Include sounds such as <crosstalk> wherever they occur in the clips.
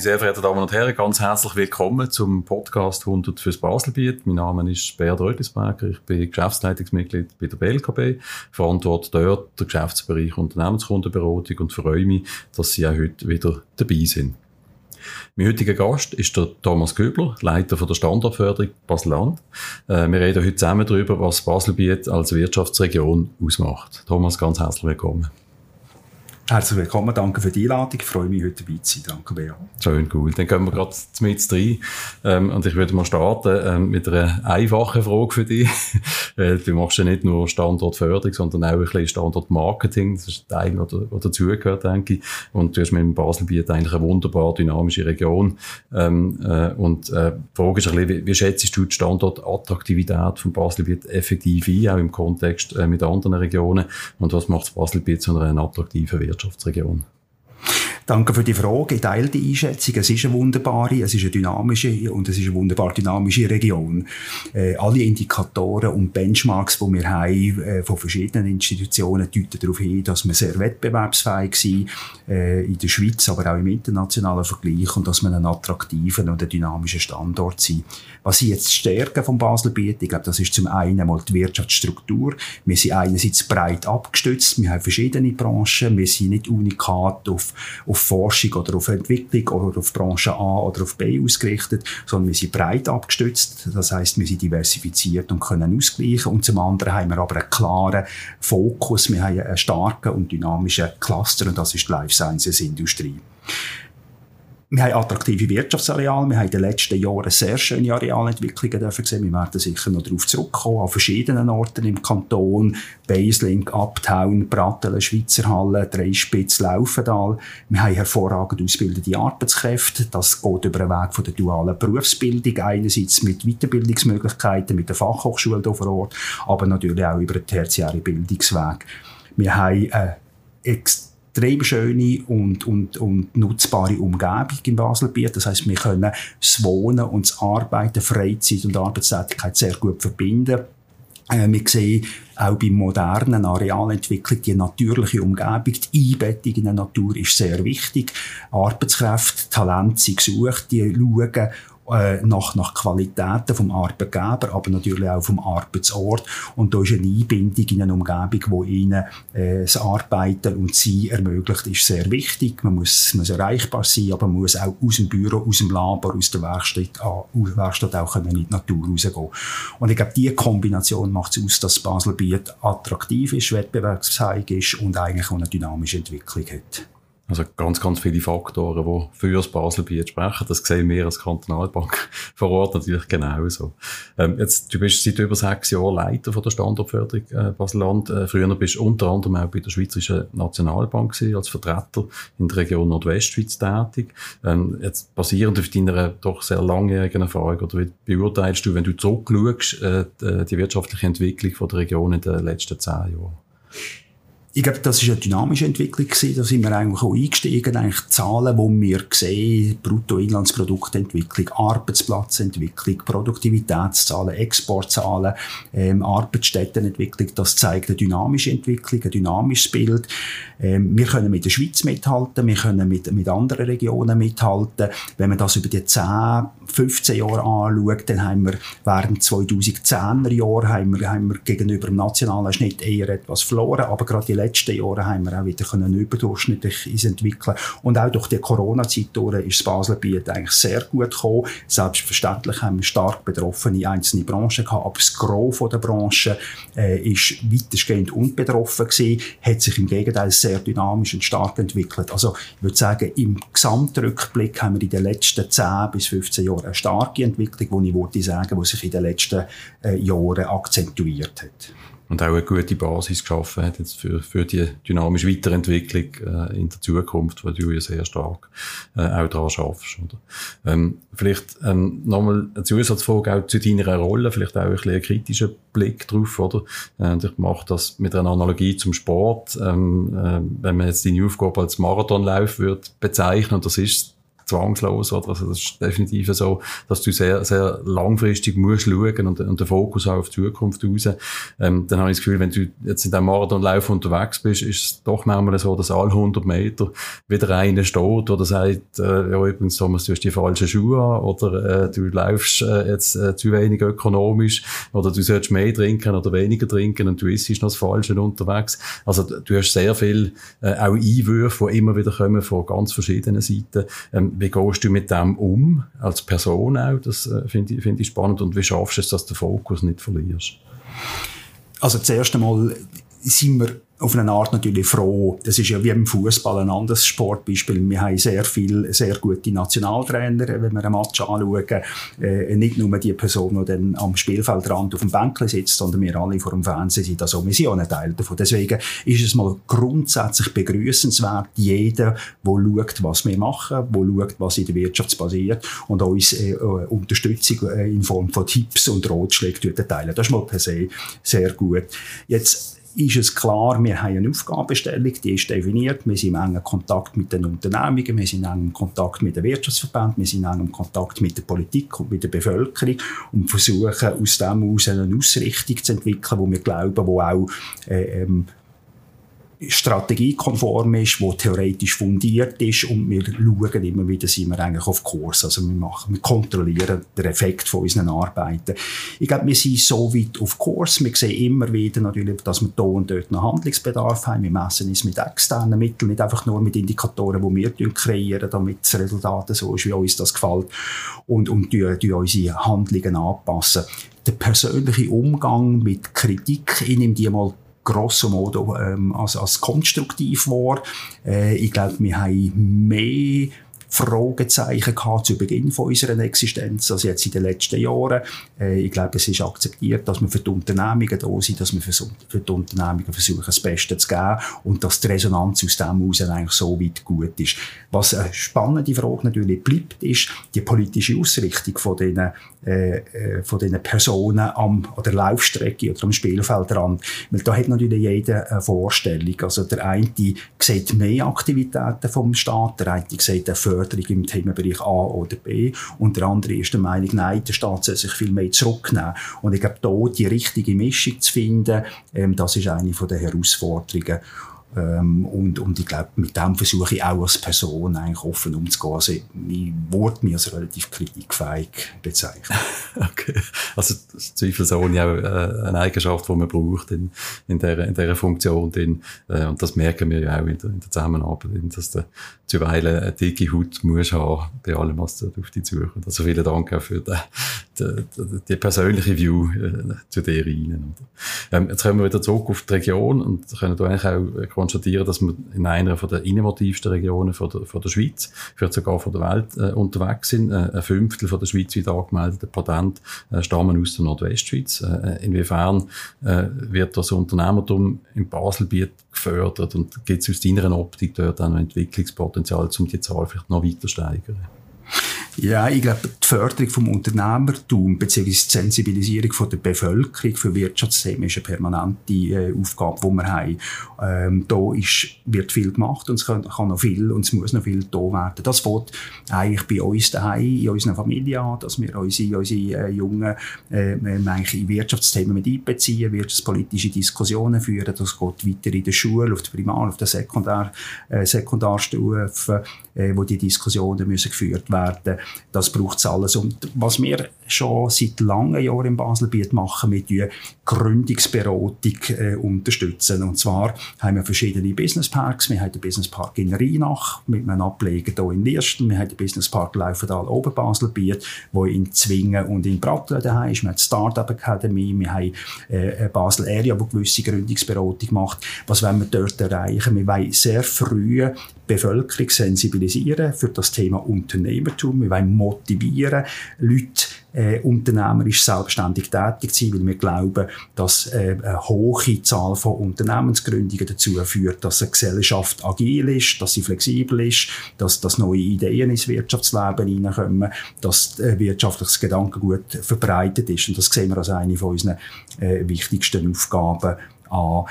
Sehr verehrten Damen und Herren, ganz herzlich willkommen zum Podcast 100 fürs Baselbiet. Mein Name ist Bert Rödlisberger, ich bin Geschäftsleitungsmitglied bei der BLKB, verantworte dort den Geschäftsbereich Unternehmenskundenberatung und freue mich, dass Sie auch heute wieder dabei sind. Mein heutiger Gast ist der Thomas Köbler, Leiter von der Standortförderung Basel-Land. Äh, wir reden heute zusammen darüber, was Baselbiet als Wirtschaftsregion ausmacht. Thomas, ganz herzlich willkommen. Herzlich willkommen, danke für die Einladung. Ich freue mich, heute dabei zu sein. Danke, Bea. Schön, cool. Dann gehen wir gerade mit rein. Ähm, und ich würde mal starten ähm, mit einer einfachen Frage für dich. <laughs> äh, du machst ja nicht nur Standortförderung, sondern auch ein bisschen Standortmarketing. Das ist ein Teil, der dazugehört, denke ich. Und du hast mit dem Baselbiet eigentlich eine wunderbar dynamische Region. Ähm, äh, und äh, die Frage ist ein bisschen, wie, wie schätzt du die Standortattraktivität von Baselbiet effektiv ein, auch im Kontext äh, mit anderen Regionen? Und was macht das Baselbiet zu einer attraktiven Wirtschaft? Wirtschaftsregion? Danke für die Frage. Ich teile die Einschätzung. Es ist eine wunderbare, es ist eine dynamische und es ist eine wunderbar dynamische Region. Äh, alle Indikatoren und Benchmarks, die wir haben, äh, von verschiedenen Institutionen, deuten darauf hin, dass wir sehr wettbewerbsfähig sind, äh, in der Schweiz, aber auch im internationalen Vergleich und dass wir einen attraktiven und einen dynamischen Standort sind. Was sind jetzt Stärken vom Baselbiet? Ich glaube, das ist zum einen mal die Wirtschaftsstruktur. Wir sind einerseits breit abgestützt, wir haben verschiedene Branchen, wir sind nicht unikat auf, auf Forschung oder auf Entwicklung oder auf Branche A oder auf B ausgerichtet, sondern wir sind breit abgestützt. Das heißt, wir sind diversifiziert und können ausgleichen. Und zum anderen haben wir aber einen klaren Fokus. Wir haben einen starken und dynamischen Cluster und das ist die Life Sciences Industrie. Wir haben attraktive Wirtschaftsareale. Wir haben in den letzten Jahren sehr schöne Arealentwicklungen dürfen sehen. Wir werden sicher noch darauf zurückkommen. An verschiedenen Orten im Kanton. Baselink, Uptown, Brattelen, Schweizer Halle, Dreispitz, Laufendal. Wir haben hervorragend ausgebildete Arbeitskräfte. Das geht über den Weg von der dualen Berufsbildung. Einerseits mit Weiterbildungsmöglichkeiten, mit der Fachhochschule hier vor Ort, aber natürlich auch über den tertiären Bildungsweg. Wir haben eine extrem schöne und, und, und nutzbare Umgebung im Baselbiet. Das heißt, wir können das Wohnen und das Arbeiten, Freizeit und Arbeitstätigkeit sehr gut verbinden. Äh, wir sehen auch bei modernen Arealentwicklung die natürliche Umgebung, die Einbettung in der Natur ist sehr wichtig. Arbeitskräfte, Talente sind gesucht, die schauen äh, nach, nach Qualitäten vom Arbeitgeber, aber natürlich auch vom Arbeitsort. Und da ist eine Einbindung in eine Umgebung, wo ihnen äh, das Arbeiten und Sein ermöglicht, ist sehr wichtig. Man muss, muss erreichbar sein, aber man muss auch aus dem Büro, aus dem Labor, aus der Werkstatt, aus der Werkstatt auch können in die Natur rausgehen. Und ich glaube, diese Kombination macht es aus, dass Baselbiet attraktiv ist, wettbewerbsfähig ist und eigentlich auch eine dynamische Entwicklung hat. Also ganz, ganz viele Faktoren, die für das Baselbiet sprechen. Das sehen wir als Kantonalbank <laughs> vor Ort natürlich genauso. Ähm, jetzt, du bist seit über sechs Jahren Leiter von der Standortförderung äh, Baselland. Äh, früher bist du unter anderem auch bei der Schweizerischen Nationalbank gewesen, als Vertreter in der Region Nordwestschweiz tätig. Ähm, jetzt basierend auf deiner doch sehr langjährigen Erfahrung, oder wie beurteilst du, wenn du zurückschaust, äh, die wirtschaftliche Entwicklung von der Region in den letzten zehn Jahren? Ich glaube, das ist eine dynamische Entwicklung gewesen. Da sind wir eigentlich auch eingestiegen. Eigentlich Zahlen, die wir sehen, Bruttoinlandsproduktentwicklung, Arbeitsplatzentwicklung, Produktivitätszahlen, Exportzahlen, ähm, Arbeitsstättenentwicklung, das zeigt eine dynamische Entwicklung, ein dynamisches Bild. Ähm, wir können mit der Schweiz mithalten, wir können mit, mit anderen Regionen mithalten. Wenn man das über die 10, 15 Jahre anschaut, dann haben wir während 2010er Jahren haben wir, haben wir gegenüber dem nationalen Schnitt eher etwas verloren, aber gerade die letzten Jahre haben wir auch wieder können überdurchschnittlich entwickeln und auch durch die Corona-Zeit ist das Baselbiet eigentlich sehr gut gekommen. Selbstverständlich haben wir stark betroffene einzelne Branchen gehabt, aber das Gros der Branche äh, ist weitestgehend unbetroffen gewesen, hat sich im Gegenteil sehr dynamisch und stark entwickelt. Also ich würde sagen, im Gesamtrückblick haben wir in den letzten 10 bis 15 Jahren eine starke Entwicklung, die ich sagen, die sich in den letzten äh, Jahren akzentuiert hat und auch eine gute Basis geschaffen hat jetzt für, für die dynamische Weiterentwicklung äh, in der Zukunft, wo du ja sehr stark äh, auch daran schaffst. Oder? Ähm, vielleicht ähm, nochmal eine Zusatzfrage auch zu deiner Rolle, vielleicht auch ein bisschen einen kritischen Blick drauf, oder? Äh, ich mache das mit einer Analogie zum Sport. Ähm, äh, wenn man jetzt deine Aufgabe als Marathonlauf würde bezeichnen, und das ist zwangslos, oder? Also das ist definitiv so, dass du sehr, sehr langfristig musst schauen und, und den Fokus auch auf die Zukunft raus. Ähm, dann habe ich das Gefühl, wenn du jetzt in diesem Marathonlauf unterwegs bist, ist es doch manchmal so, dass alle 100 Meter wieder einer steht oder sagt, äh, ja, übrigens, Thomas, du hast die falschen Schuhe an oder äh, du läufst äh, jetzt äh, zu wenig ökonomisch oder du solltest mehr trinken oder weniger trinken und du isst noch das Falsche unterwegs. Also du hast sehr viel äh, auch Einwürfe, die immer wieder kommen von ganz verschiedenen Seiten. Ähm, wie gehst du mit dem um, als Person auch? Das äh, finde ich, find ich spannend. Und wie schaffst du es, dass du den Fokus nicht verlierst? Also zuerst einmal sind wir auf eine Art natürlich froh. Das ist ja wie im Fußball ein anderes Sportbeispiel. Wir haben sehr viele, sehr gute Nationaltrainer, wenn wir ein Match anschauen. Äh, nicht nur die Person, die dann am Spielfeldrand auf dem Bänkchen sitzt, sondern wir alle vor dem Fernsehen sind. Also wir sind auch ein Teil davon. Deswegen ist es mal grundsätzlich begrüßenswert, jeder, der schaut, was wir machen, der schaut, was in der Wirtschaft passiert und uns äh, Unterstützung äh, in Form von Tipps und Ratschlägen teilen. Das ist mal per se sehr gut. Jetzt ist es klar, wir haben eine Aufgabenstellung, die ist definiert. Wir sind in engem Kontakt mit den Unternehmungen, wir sind in engem Kontakt mit den Wirtschaftsverbänden, wir sind in engem Kontakt mit der Politik und mit der Bevölkerung und versuchen aus dem heraus eine Ausrichtung zu entwickeln, wo wir glauben, wo auch äh, ähm, strategiekonform ist, wo theoretisch fundiert ist und wir schauen immer wieder, sind wir eigentlich auf Kurs. Also wir machen, wir kontrollieren den Effekt von unseren Arbeiten. Ich glaube, wir sind so weit auf Kurs. Wir sehen immer wieder natürlich, dass wir da und dort noch Handlungsbedarf haben. Wir messen es mit externen Mitteln, nicht einfach nur mit Indikatoren, die wir kreieren, damit das Resultat so ist, wie uns das gefällt und, und die, die unsere Handlungen anpassen. Der persönliche Umgang mit Kritik, ich nehme die mal grosso modo ähm, als, als konstruktiv war. Äh, ich glaube, wir haben mehr Fragezeichen gehabt zu Beginn von unserer Existenz, also jetzt in den letzten Jahren. Äh, ich glaube, es ist akzeptiert, dass wir für die Unternehmungen da sind, dass wir für, für die Unternehmungen versuchen, das Beste zu geben und dass die Resonanz aus dem heraus eigentlich so weit gut ist. Was eine spannende Frage natürlich bleibt, ist die politische Ausrichtung von diesen, äh, äh von diesen Personen am, an der Laufstrecke oder am Spielfeldrand. Weil da hat natürlich jeder eine Vorstellung. Also der eine sieht mehr Aktivitäten vom Staat, der eine sieht eine Förderung im Themenbereich A oder B. Und der andere ist der Meinung, nein, der Staat soll sich viel mehr zurücknehmen. Und ich glaube, da die richtige Mischung zu finden, ähm, das ist eine der Herausforderungen. Ähm, und, und ich glaube, mit dem versuche ich auch als Person eigentlich offen umzugehen. Also, ich würde mich als relativ kritikfähig bezeichnen. <laughs> okay. Also, zweifelsohne auch äh, eine Eigenschaft, die man braucht in, in, dieser, in dieser Funktion. Drin. Äh, und das merken wir ja auch in der, in der Zusammenarbeit, dass du zuweilen eine dicke Haut musst haben, bei allem, was du auf dich zukommt. Also, vielen Dank auch für die, die, die, die persönliche View äh, zu dir rein. Ähm, jetzt kommen wir wieder zurück auf die Region und können da eigentlich auch konstatieren, dass wir in einer von der innovativsten Regionen von der, von der Schweiz, vielleicht sogar von der Welt äh, unterwegs sind. Äh, ein Fünftel von der schweizweit angemeldeten Patente äh, stammen aus der Nordwestschweiz. Äh, inwiefern äh, wird das Unternehmertum im Baselbiet gefördert und gibt es aus deiner Optik dort auch noch Entwicklungspotenzial, um die Zahl vielleicht noch weiter zu steigern? Ja, ich glaube, die Förderung vom Unternehmertum bzw. die Sensibilisierung von der Bevölkerung für Wirtschaftsthemen ist eine permanente äh, Aufgabe, die wir haben. Ähm, da ist, wird viel gemacht und es kann, kann, noch viel und es muss noch viel da werden. Das fängt eigentlich bei uns daheim, in unserer Familie an, dass wir unsere, unsere äh, Jungen äh, in Wirtschaftsthemen mit einbeziehen, wirtschaftspolitische Diskussionen führen. Das geht weiter in der Schule, auf der Primar-, auf der Sekundar, äh, Sekundarstufe, äh, wo die Diskussionen müssen geführt werden. Das braucht es alles. Und was wir schon seit langen Jahren im Baselbiet machen, wir die Gründungsberatung äh, unterstützen. Und zwar haben wir verschiedene Businessparks. Wir haben den Businesspark in Rheinach mit einem Ableger hier in Liersten. Wir haben den Businesspark Laufental Oberbaselbiet, wo in Zwingen und in Bratteln daheim ist. Wir haben die Startup Academy. Wir haben äh, Basel Area, wo gewisse Gründungsberatung macht. Was wollen wir dort erreichen? Wir wollen sehr früh Bevölkerung sensibilisieren für das Thema Unternehmertum. Wir wollen motivieren, Leute äh, unternehmerisch selbstständig tätig zu sein, weil wir glauben, dass äh, eine hohe Zahl von Unternehmensgründungen dazu führt, dass eine Gesellschaft agil ist, dass sie flexibel ist, dass, dass neue Ideen ins Wirtschaftsleben hineinkommen, dass äh, wirtschaftliches Gedankengut verbreitet ist. Und das sehen wir als eine von unseren äh, wichtigsten Aufgaben an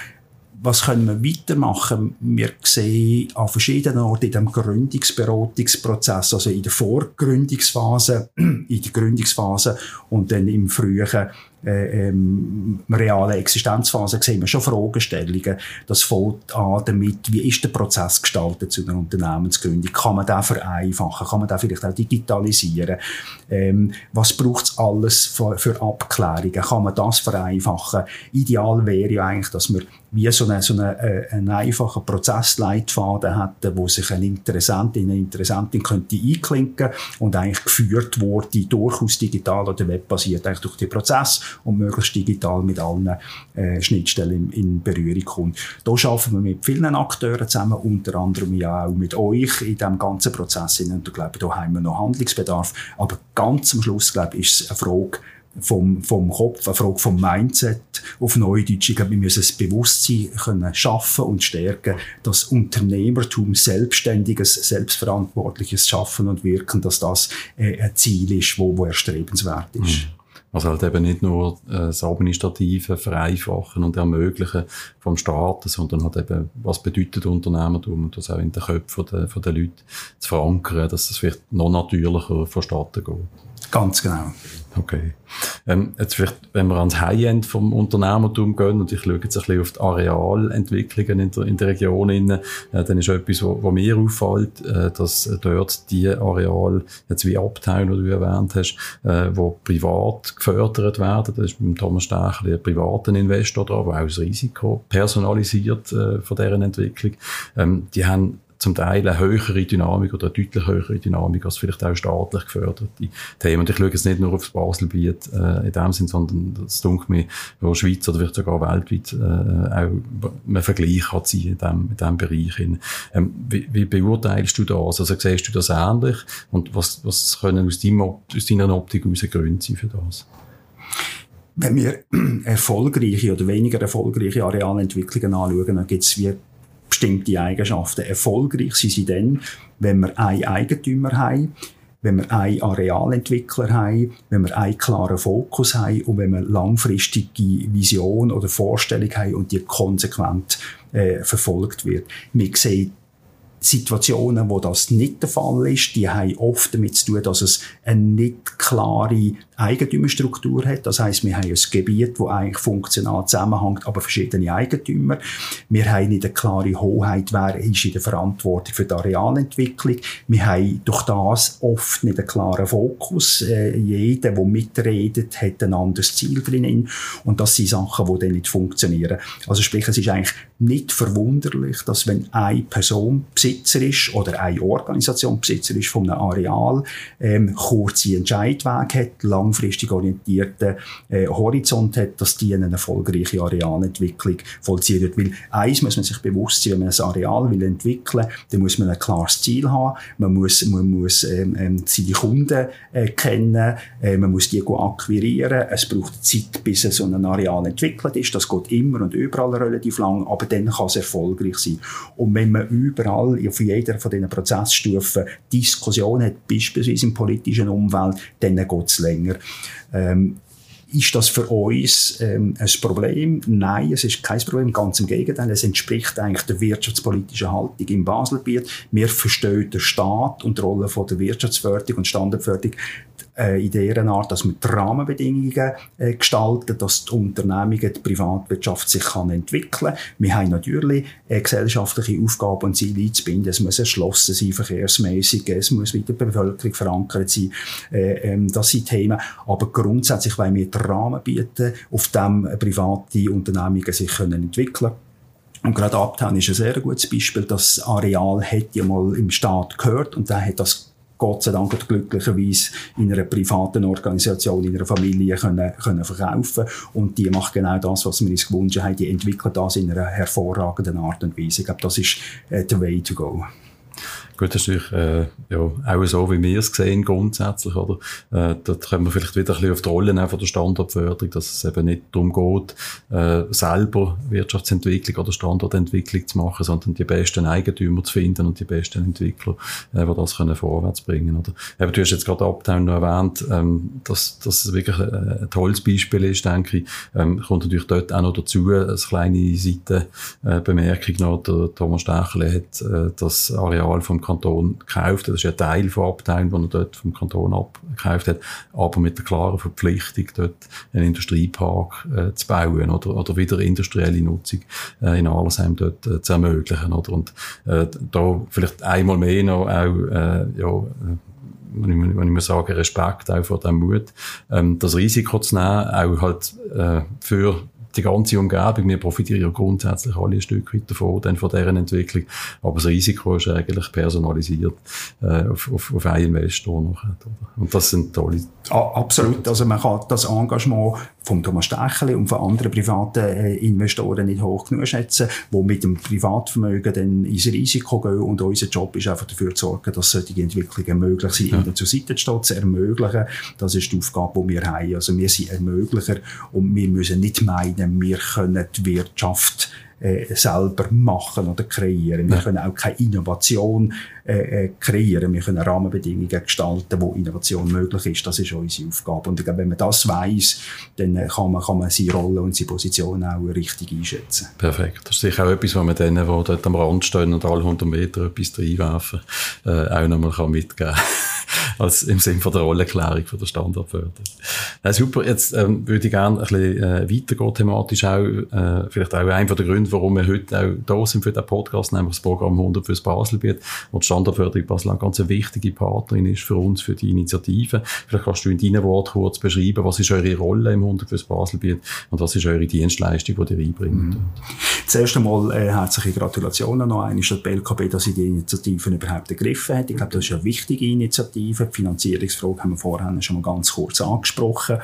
was können wir weitermachen? Wir sehen an verschiedenen Orten in dem Gründungsberatungsprozess, also in der Vorgründungsphase, <clears throat> in der Gründungsphase und dann im frühen äh, ähm, realen Existenzphase sehen wir schon Fragestellungen. Das fängt an damit, wie ist der Prozess gestaltet zu einer Unternehmensgründung? Kann man den vereinfachen? Kann man den vielleicht auch digitalisieren? Ähm, was braucht es alles für, für, Abklärungen? Kann man das vereinfachen? Ideal wäre ja eigentlich, dass wir wie so einen, so einen, äh, einen einfachen Prozessleitfaden hätten, wo sich ein Interessentin, eine Interessentin könnte einklinken und eigentlich geführt wurde, durchaus digital oder webbasiert, eigentlich durch den Prozess und möglichst digital mit allen äh, Schnittstellen in, in, Berührung kommt. Da arbeiten wir mit vielen Akteuren zusammen, unter anderem ja auch mit euch in diesem ganzen Prozess. Und ich glaube, da haben wir noch Handlungsbedarf. Aber ganz am Schluss, glaube ich, ist es eine Frage, vom, vom Kopf, eine Frage vom Mindset auf Neudeutsch. Ich glaube, wir müssen das Bewusstsein können schaffen und stärken, dass Unternehmertum, selbstständiges, selbstverantwortliches Schaffen und Wirken, dass das äh, ein Ziel ist, wo, wo erstrebenswert ist. Mhm. Also halt eben nicht nur äh, das Administrative vereinfachen und ermöglichen vom Staat, sondern halt eben, was bedeutet Unternehmertum und das auch in den Köpfen der, von den Leuten zu verankern, dass das vielleicht noch natürlicher vonstatten geht. Ganz genau. Okay. Ähm, jetzt vielleicht, wenn wir ans High-End vom Unternehmertum gehen und ich schaue jetzt ein bisschen auf die Arealentwicklungen in der, in der Region, rein, äh, dann ist etwas, wo mir auffällt, äh, dass dort die Areale, jetzt wie Uptown, oder du erwähnt hast, äh, wo privat gefördert werden, das ist mit Thomas Stechli ein privater Investor da, der auch das Risiko personalisiert äh, von deren Entwicklung. Ähm, die haben zum Teil eine höhere Dynamik oder eine deutlich höhere Dynamik als vielleicht auch staatlich geförderte Themen. Und ich schaue jetzt nicht nur aufs Baselbiet äh, in dem Sinn, sondern das dunkelt mir, wo Schweiz oder vielleicht sogar weltweit äh, auch ein Vergleich kann sein in dem, in dem Bereich. Ähm, wie, wie beurteilst du das? Also siehst du das ähnlich? Und was, was können aus, deinem, aus deiner Optik aus Gründe sein für das? Wenn wir <clears throat> erfolgreiche oder weniger erfolgreiche Arealentwicklungen anschauen, dann gibt es wie bestimmte Eigenschaften. Erfolgreich sind sie dann, wenn wir einen Eigentümer haben, wenn wir einen Arealentwickler haben, wenn wir einen klaren Fokus haben und wenn wir langfristige Vision oder Vorstellung haben und die konsequent äh, verfolgt wird. Wir sehen Situationen, wo das nicht der Fall ist, die haben oft damit zu tun, dass es eine nicht klare Eigentümerstruktur hat. Das heißt, wir haben ein Gebiet, wo eigentlich funktional zusammenhängt, aber verschiedene Eigentümer. Wir haben nicht eine klare Hoheit, wer ist in der Verantwortung für die Arealentwicklung. Wir haben durch das oft nicht einen klaren Fokus. Äh, jeder, der mitredet, hat ein anderes Ziel drin. Und das sind Sachen, die dann nicht funktionieren. Also sprich, es ist eigentlich nicht verwunderlich, dass wenn eine Person Besitzer ist oder eine Organisation Besitzer ist von einem Areal, ähm, kurze Entscheidweg hat, langfristig orientierten äh, Horizont hat, dass die eine erfolgreiche Arealentwicklung vollziehen wird. Weil eins muss man sich bewusst sein, wenn man ein Areal will entwickeln, dann muss man ein klares Ziel haben, man muss, man muss ähm, ähm, seine Kunden äh, kennen, äh, man muss die akquirieren, es braucht Zeit, bis so ein Areal entwickelt ist, das geht immer und überall relativ lang, aber dann kann es erfolgreich sein. Und wenn man überall auf jeder von diesen Prozessstufen Diskussion hat, beispielsweise im politischen Umfeld, dann geht es länger. Ähm, ist das für uns ähm, ein Problem? Nein, es ist kein Problem. Ganz im Gegenteil. Es entspricht eigentlich der wirtschaftspolitischen Haltung im Baselbiet. Wir verstehen den Staat und die Rolle von der Wirtschaftsförderung und Standardförderung äh, in der Art, dass man die Rahmenbedingungen äh, gestalten, dass die Unternehmungen, die Privatwirtschaft sich kann entwickeln. Wir haben natürlich äh, gesellschaftliche Aufgaben und Ziele einzubinden. Es muss erschlossen sein, verkehrsmäßig, es muss mit der Bevölkerung verankert sein. Äh, ähm, das sind Themen. Aber grundsätzlich wollen wir den Rahmen bieten, auf dem private Unternehmungen sich können entwickeln und gerade Uptown ist ein sehr gutes Beispiel. Das Areal hat ja mal im Staat gehört und der hat das Gott sei Dank glücklicherweise in einer privaten Organisation, in einer Familie können, können verkaufen und die macht genau das, was wir uns gewünscht haben. Die entwickelt das in einer hervorragenden Art und Weise. Ich glaube, das ist äh, the way to go. Gut, das ist natürlich äh, ja, auch so, wie wir es sehen, grundsätzlich. Oder? Äh, da können wir vielleicht wieder ein bisschen auf die Rollen von der Standortförderung, dass es eben nicht darum geht, äh, selber Wirtschaftsentwicklung oder Standortentwicklung zu machen, sondern die besten Eigentümer zu finden und die besten Entwickler, äh, die das können vorwärts bringen Oder? Eben, du hast jetzt gerade Uptown noch erwähnt, ähm, dass, dass es wirklich ein, ein tolles Beispiel ist, denke ich. Ähm, kommt natürlich dort auch noch dazu, eine kleine Seitenbemerkung noch. Der Thomas Stechler hat äh, das Areal vom Kanton gekauft. Das ist ein Teil von Abteilen, den er dort vom Kanton abgekauft hat, aber mit der klaren Verpflichtung, dort einen Industriepark äh, zu bauen oder, oder wieder industrielle Nutzung äh, in Arlesheim dort äh, zu ermöglichen. Oder? Und äh, da vielleicht einmal mehr noch auch, äh, ja, wenn ich, muss sagen, Respekt auch vor dem Mut, ähm, das Risiko zu nehmen, auch halt äh, für die ganze Umgebung, wir profitieren ja grundsätzlich alle ein Stück weit davon, dann von deren Entwicklung. Aber das Risiko ist eigentlich personalisiert äh, auf, auf, auf einen Investor noch. Und das sind tolle. Absolut. Also man kann das Engagement von Thomas Stecheli und von anderen privaten äh, Investoren nicht hoch genug schätzen, die mit dem Privatvermögen dann ins Risiko gehen und unser Job ist einfach dafür zu sorgen, dass solche Entwicklungen möglich sind, ja. ihnen zur Seite zu stehen, zu ermöglichen. Das ist die Aufgabe, die wir haben. Also wir sind Ermöglicher und wir müssen nicht meinen, wir können die Wirtschaft äh, selber machen oder kreieren. Wir ja. können auch keine Innovation äh, äh, kreieren. Wir können Rahmenbedingungen gestalten, wo Innovation möglich ist. Das ist unsere Aufgabe. Und ich glaube, wenn man das weiß, dann äh, kann man, kann man seine Rolle und seine Position auch richtig einschätzen. Perfekt. Das ist sicher auch etwas, was man denen, die dort am Rand stehen und alle 100 Meter etwas reinwerfen, äh, auch nochmal mitgeben kann. Als im Sinne von der Rollenklärung von der Standardförderung. Ja, super, jetzt ähm, würde ich gerne ein bisschen äh, weitergehen thematisch auch, äh, vielleicht auch einer der Gründe, warum wir heute auch da sind für den Podcast, nämlich das Programm 100 fürs Baselbiet, wo die Standardförderung Basel eine ganz wichtige Partnerin ist für uns, für die Initiative. Vielleicht kannst du in deinen Worten kurz beschreiben, was ist eure Rolle im 100 fürs Baselbiet und was ist eure Dienstleistung, die ihr einbringt? Mhm. Zuerst einmal äh, herzliche Gratulationen noch einmal an die LKB, dass sie die Initiative überhaupt ergriffen hat. Ich glaube, das ist eine wichtige Initiative. Die Finanzierungsfrage haben wir vorhin schon mal ganz kurz angesprochen.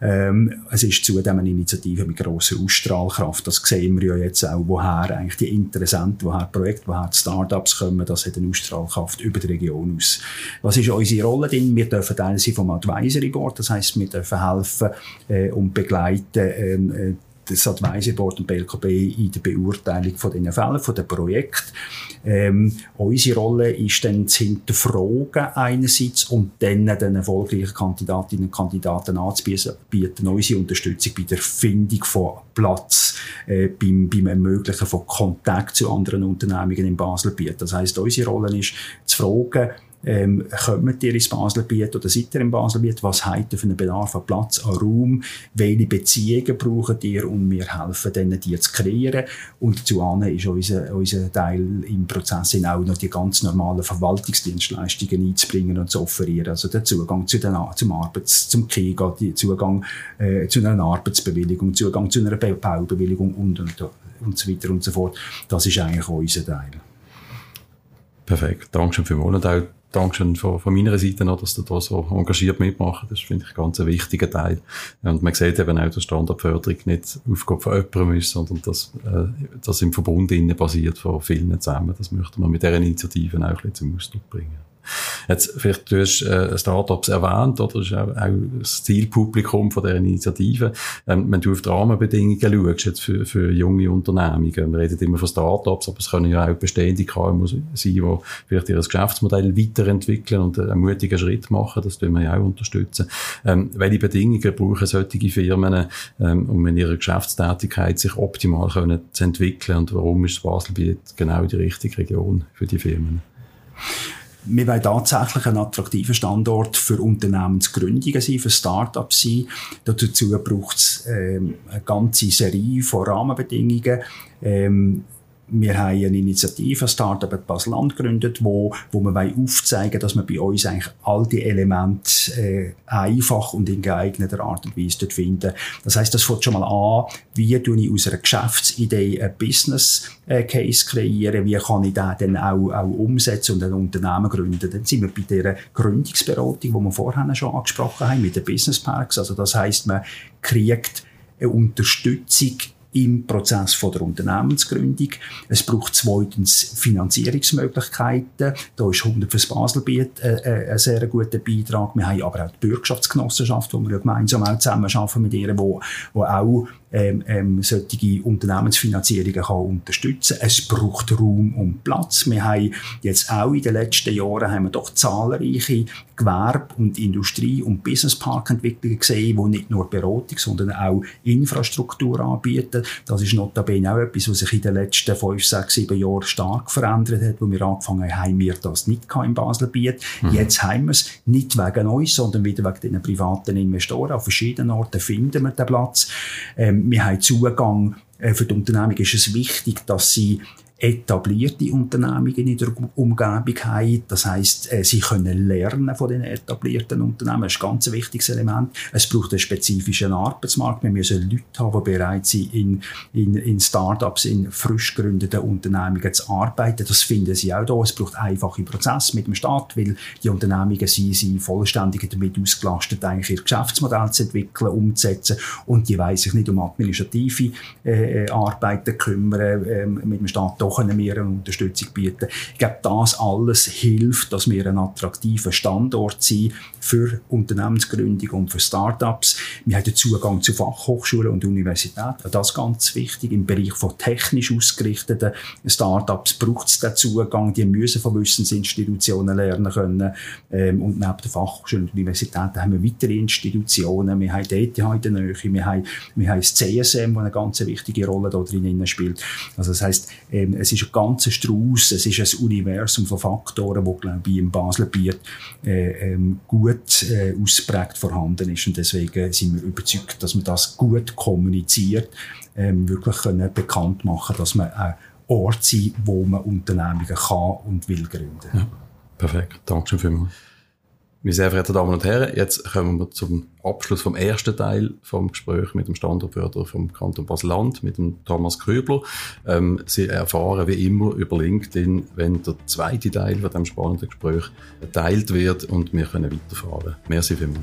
Ähm, es ist zudem eine Initiative mit grosser Ausstrahlkraft. Das sehen wir ja jetzt auch, woher eigentlich die Interessenten, woher Projekte, woher die Startups kommen. Das hat eine Ausstrahlkraft über die Region aus. Was ist unsere Rolle denn? Wir dürfen Teil sein vom Advisory Board. Das heisst, wir dürfen helfen äh, und begleiten, ähm, äh, das Advisory Board und BLKB in der Beurteilung von diesen Fällen, von den Projekten. Ähm, unsere Rolle ist dann zu hinterfragen einerseits und dann den erfolgreichen Kandidatinnen und Kandidaten anzubieten, unsere Unterstützung bei der Findung von Platz, äh, beim, beim Ermöglichen von Kontakt zu anderen Unternehmungen im Baselbiet. Das heisst, unsere Rolle ist zu fragen, ähm, kommt ihr ins Baselbiet oder seid ihr im Baselbiet? Was habt ihr für einen Bedarf an Platz, an Raum? Welche Beziehungen braucht ihr? Und wir helfen denen, die zu kreieren. Und dazu ist unser, unser Teil im Prozess auch noch die ganz normalen Verwaltungsdienstleistungen einzubringen und zu offerieren. Also der Zugang zu den, zum Arbeits-, zum KIGA, der Zugang äh, zu einer Arbeitsbewilligung, Zugang zu einer Baubewilligung und, und, und so weiter und so fort. Das ist eigentlich unser Teil. Perfekt. Dankeschön für Und auch Dankeschön von, von meiner Seite noch, dass du da so engagiert mitmachst. Das finde ich ganz ein wichtiger Teil. Und man sieht eben auch, dass Standardförderung nicht Aufgabe von jemandem ist, sondern dass äh, das im Verbund innen basiert von vielen zusammen. Das möchte man mit dieser Initiative auch ein bisschen zum Ausdruck bringen. Jetzt, vielleicht, du hast äh, Startups erwähnt, oder? Das ist auch, auch das Zielpublikum von dieser Initiative. Ähm, wenn du auf die Rahmenbedingungen schaust, jetzt für, für junge Unternehmungen, wir reden immer von Startups, aber es können ja auch bestehende KMU sein, die vielleicht ihr Geschäftsmodell weiterentwickeln und einen mutigen Schritt machen, das tun wir ja auch unterstützen. Ähm, welche Bedingungen brauchen solche Firmen, ähm, um in ihrer Geschäftstätigkeit sich optimal können zu entwickeln und warum ist Baselbiet genau die richtige Region für die Firmen? Wir wollen tatsächlich ein attraktiver Standort für Unternehmensgründungen sein, für Start-ups sein. Dazu braucht es ähm, eine ganze Serie von Rahmenbedingungen. Ähm, wir haben eine Initiative, ein Startup in Basel-Land gegründet, wo, wo wir aufzeigen dass man bei uns eigentlich all die Elemente äh, einfach und in geeigneter Art und Weise dort finden. Das heißt, das fängt schon mal an, wie tue ich aus einer Geschäftsidee ein Business äh, Case kreieren, wie kann ich den dann auch, auch umsetzen und ein Unternehmen gründen. Dann sind wir bei dieser Gründungsberatung, die wir vorhin schon angesprochen haben, mit den Business Parks. Also das heißt, man kriegt eine Unterstützung im Prozess von der Unternehmensgründung. Es braucht zweitens Finanzierungsmöglichkeiten. Da ist 100 fürs Baselbiet äh, äh, ein sehr guter Beitrag. Wir haben aber auch die Bürgschaftsgenossenschaft, wo wir gemeinsam auch zusammen arbeiten mit ihr, wo, wo auch ähm, ähm, solche Unternehmensfinanzierungen kann unterstützen. Es braucht Raum und Platz. Wir haben jetzt auch in den letzten Jahren haben wir doch zahlreiche Gewerbe- und Industrie- und Businessparkentwicklungen gesehen, die nicht nur Beratung, sondern auch Infrastruktur anbieten. Das ist notabene auch etwas, was sich in den letzten fünf, sechs, sieben Jahren stark verändert hat, wo wir angefangen haben, haben wir das nicht in Baselbiet. Mhm. Jetzt haben wir es nicht wegen uns, sondern wieder wegen den privaten Investoren. An verschiedenen Orten finden wir den Platz. Ähm, wir haben Zugang für die Unternehmung. Ist es wichtig, dass sie etablierte Unternehmungen in der Umgebung haben. Das heisst, äh, sie können lernen von den etablierten Unternehmen. Das ist ein ganz wichtiges Element. Es braucht einen spezifischen Arbeitsmarkt. Wir müssen Leute haben, die bereit sind, in, in, in Startups, in frisch gegründeten Unternehmungen zu arbeiten. Das finden sie auch da. Es braucht einfache Prozesse mit dem Staat, weil die Unternehmungen sind, sind vollständig damit ausgelastet, eigentlich ihr Geschäftsmodell zu entwickeln, umzusetzen. Und die wollen sich nicht um administrative äh, Arbeiten kümmern, äh, mit dem Staat da können wir eine Unterstützung bieten. Ich glaube, das alles hilft, dass wir ein attraktiver Standort sind für Unternehmensgründung und für Startups. Wir haben den Zugang zu Fachhochschulen und Universitäten. Das ist ganz wichtig. Im Bereich von technisch ausgerichteten Startups braucht es den Zugang. Die müssen von Wissensinstitutionen lernen können. Ähm, und neben den Fachhochschulen und Universitäten haben wir weitere Institutionen. Wir haben die ETH in der Nähe. Wir haben, wir haben das CSM, das eine ganz wichtige Rolle da drin spielt. Also das heisst, es ist ein ganzer Strauß, es ist ein Universum von Faktoren, wo glaube ich im Basler Biet äh, ähm, gut äh, ausprägt vorhanden ist und deswegen sind wir überzeugt, dass man das gut kommuniziert, ähm, wirklich können bekannt machen, dass man ein Ort sein, wo man Unternehmungen kann und will gründen. Ja, perfekt, danke schön vielmals. Meine sehr verehrten Damen und Herren, jetzt kommen wir zum Abschluss vom ersten Teil vom Gespräch mit dem Standortförderer vom Kanton Basel-Land, mit dem Thomas Krübler. Ähm, Sie erfahren wie immer über LinkedIn, wenn der zweite Teil von diesem spannenden Gespräch geteilt wird und wir können weiterfahren. Merci vielmals.